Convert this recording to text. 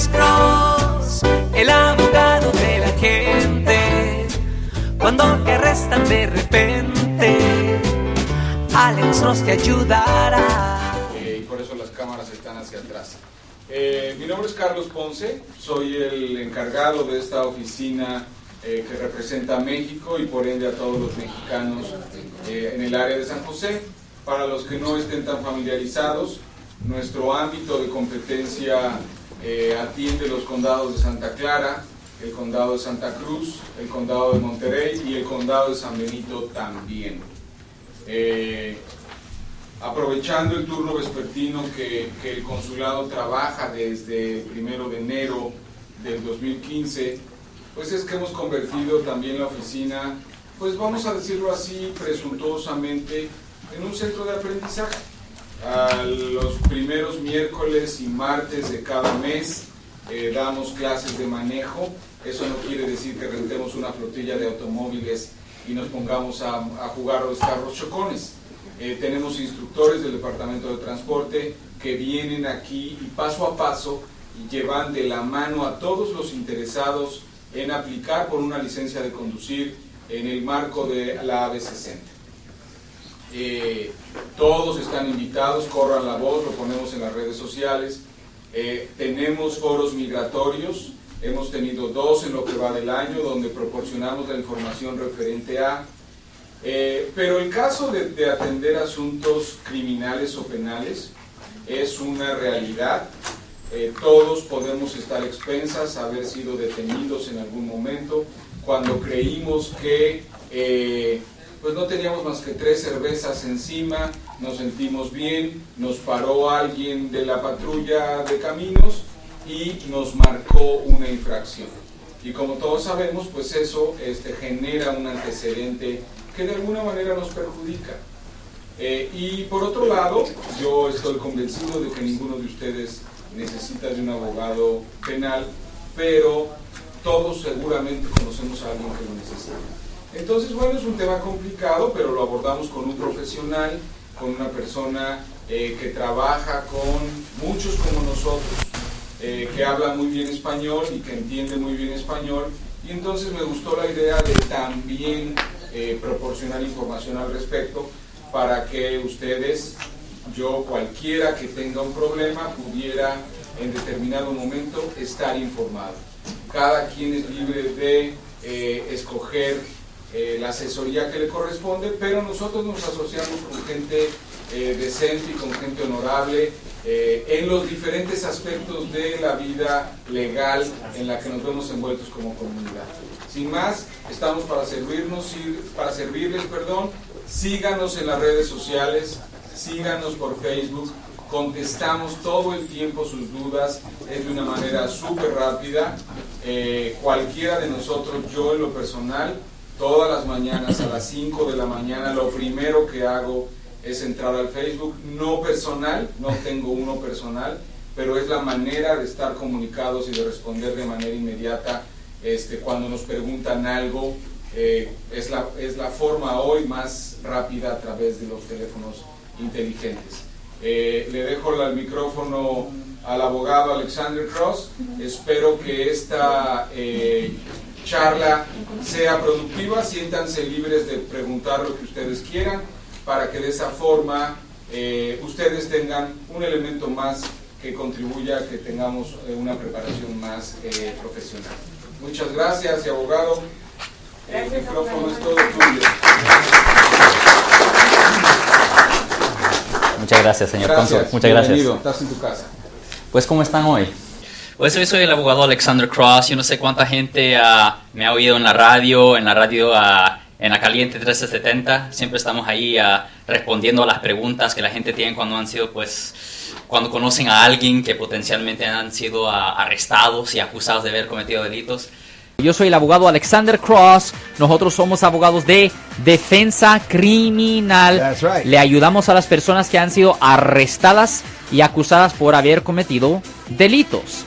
Alex Cross, el abogado de la gente. Cuando te arrestan de repente, Alex Cross te ayudará. Eh, y por eso las cámaras están hacia atrás. Eh, mi nombre es Carlos Ponce, soy el encargado de esta oficina eh, que representa a México y por ende a todos los mexicanos eh, en el área de San José. Para los que no estén tan familiarizados, nuestro ámbito de competencia eh, atiende los condados de Santa Clara, el condado de Santa Cruz, el condado de Monterrey y el condado de San Benito también. Eh, aprovechando el turno vespertino que, que el consulado trabaja desde el primero de enero del 2015, pues es que hemos convertido también la oficina, pues vamos a decirlo así, presuntuosamente, en un centro de aprendizaje. A los primeros miércoles y martes de cada mes eh, damos clases de manejo. Eso no quiere decir que rentemos una flotilla de automóviles y nos pongamos a, jugar los carros chocones. Eh, tenemos instructores del Departamento de Transporte que vienen aquí y paso a paso llevan de la mano a todos los interesados en aplicar por una licencia de conducir en el marco de la AB60. Eh, todos están invitados, corran la voz, lo ponemos en las redes sociales. Eh, tenemos foros migratorios, hemos tenido dos en lo que va del año, donde proporcionamos la información referente a eh, pero el caso de, de, atender asuntos criminales o penales es una realidad. Todos podemos estar expensas, haber sido detenidos en algún momento, cuando creímos que pues no teníamos más que tres cervezas encima, nos sentimos bien, nos paró alguien de la patrulla de caminos y nos marcó una infracción. Y como todos sabemos, pues eso este, genera un antecedente que de alguna manera nos perjudica. Eh, y por otro lado, yo estoy convencido de que ninguno de ustedes necesita de un abogado penal, pero todos seguramente conocemos a alguien que lo necesita. Entonces, bueno, es un tema complicado, pero lo abordamos con un profesional, con una persona eh, que trabaja con muchos como nosotros, eh, que habla muy bien español y que entiende muy bien español. Y entonces me gustó la idea de también eh, proporcionar información al respecto para que ustedes, yo, cualquiera que tenga un problema, pudiera en determinado momento estar informado. Cada quien es libre de escoger eh, la asesoría que le corresponde, pero nosotros nos asociamos con gente eh, decente y con gente honorable en los diferentes aspectos de la vida legal en la que nos vemos envueltos como comunidad. Sin más, estamos para servirnos, para servirles, perdón. Síganos en las redes sociales, síganos por Facebook, contestamos todo el tiempo sus dudas, es de una manera súper rápida. Eh, cualquiera de nosotros, yo en lo personal, todas las mañanas a las 5 de la mañana, lo primero que hago es entrar al Facebook, no personal, no tengo uno personal, pero es la manera de estar comunicados y de responder de manera inmediata este, cuando nos preguntan algo. Eh, es, la, es la forma hoy más rápida a través de los teléfonos inteligentes. Eh, le dejo el micrófono al abogado Alexander Cross. Espero que esta eh, charla sea productiva. Siéntanse libres de preguntar lo que ustedes quieran para que de esa forma eh, ustedes tengan un elemento más que contribuya a que tengamos eh, una preparación más eh, profesional. Muchas gracias y abogado. El micrófono es todo tuyo. Muchas gracias, señor Gracias. cónsul. Muchas gracias. Bienvenido. Estás en tu casa. Pues, ¿cómo están hoy? Pues yo soy el abogado Alexander Cross. Yo no sé cuánta gente ah, me ha oído en la radio, en la radio ah, en la Caliente 1370. Siempre estamos ahí ah, respondiendo a las preguntas que la gente tiene cuando han sido, pues, cuando conocen a alguien que potencialmente han sido arrestados y acusados de haber cometido delitos. Yo soy el abogado Alexander Cross. Nosotros somos abogados de defensa criminal. That's right. Le ayudamos a las personas que han sido arrestadas y acusadas por haber cometido delitos.